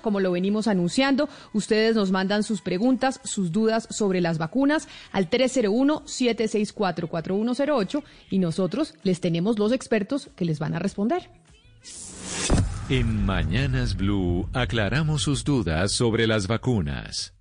como lo venimos anunciando, ustedes nos mandan sus preguntas, sus dudas sobre las vacunas al 301-764-4108 y nosotros les tenemos los expertos que les van a responder. En Mañanas Blue aclaramos sus dudas sobre las vacunas.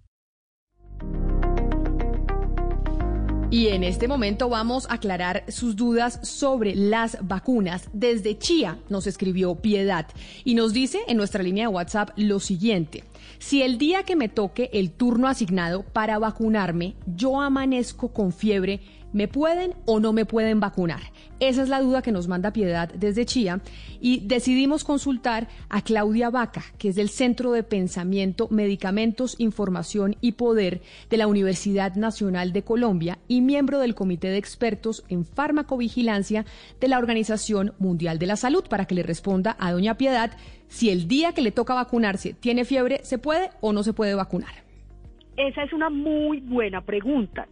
Y en este momento vamos a aclarar sus dudas sobre las vacunas. Desde Chía nos escribió Piedad y nos dice en nuestra línea de WhatsApp lo siguiente. Si el día que me toque el turno asignado para vacunarme, yo amanezco con fiebre, ¿Me pueden o no me pueden vacunar? Esa es la duda que nos manda Piedad desde Chía y decidimos consultar a Claudia Vaca, que es del Centro de Pensamiento, Medicamentos, Información y Poder de la Universidad Nacional de Colombia y miembro del Comité de Expertos en Farmacovigilancia de la Organización Mundial de la Salud, para que le responda a doña Piedad si el día que le toca vacunarse tiene fiebre, ¿se puede o no se puede vacunar? Esa es una muy buena pregunta.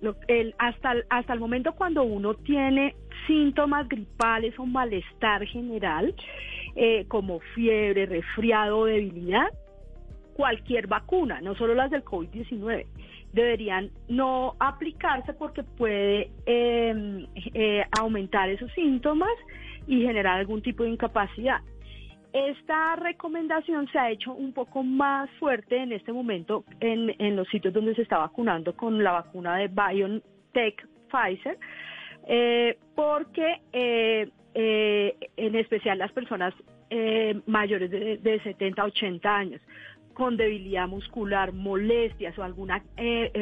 hasta, hasta el momento cuando uno tiene síntomas gripales o malestar general, eh, como fiebre, resfriado debilidad, cualquier vacuna, no solo las del COVID-19, deberían no aplicarse porque puede em, eh, aumentar esos síntomas y generar algún tipo de incapacidad. Esta recomendación se ha hecho un poco más fuerte en este momento en, los sitios donde se está vacunando con la vacuna de BioNTech Pfizer, eh, porque eh, eh, en especial las personas mayores de, 70 a 80 años con debilidad muscular, molestias o alguna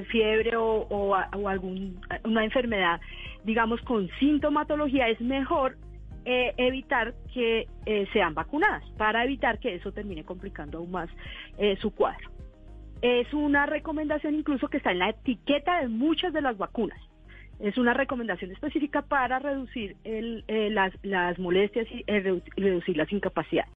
fiebre o, o, o alguna enfermedad, digamos, con sintomatología, es mejor eh, evitar que eh, sean vacunadas, para evitar que eso termine complicando aún más eh, su cuadro. Es una recomendación incluso que está en la etiqueta de muchas de las vacunas. Es una recomendación específica para reducir las, molestias y reducir las incapacidades.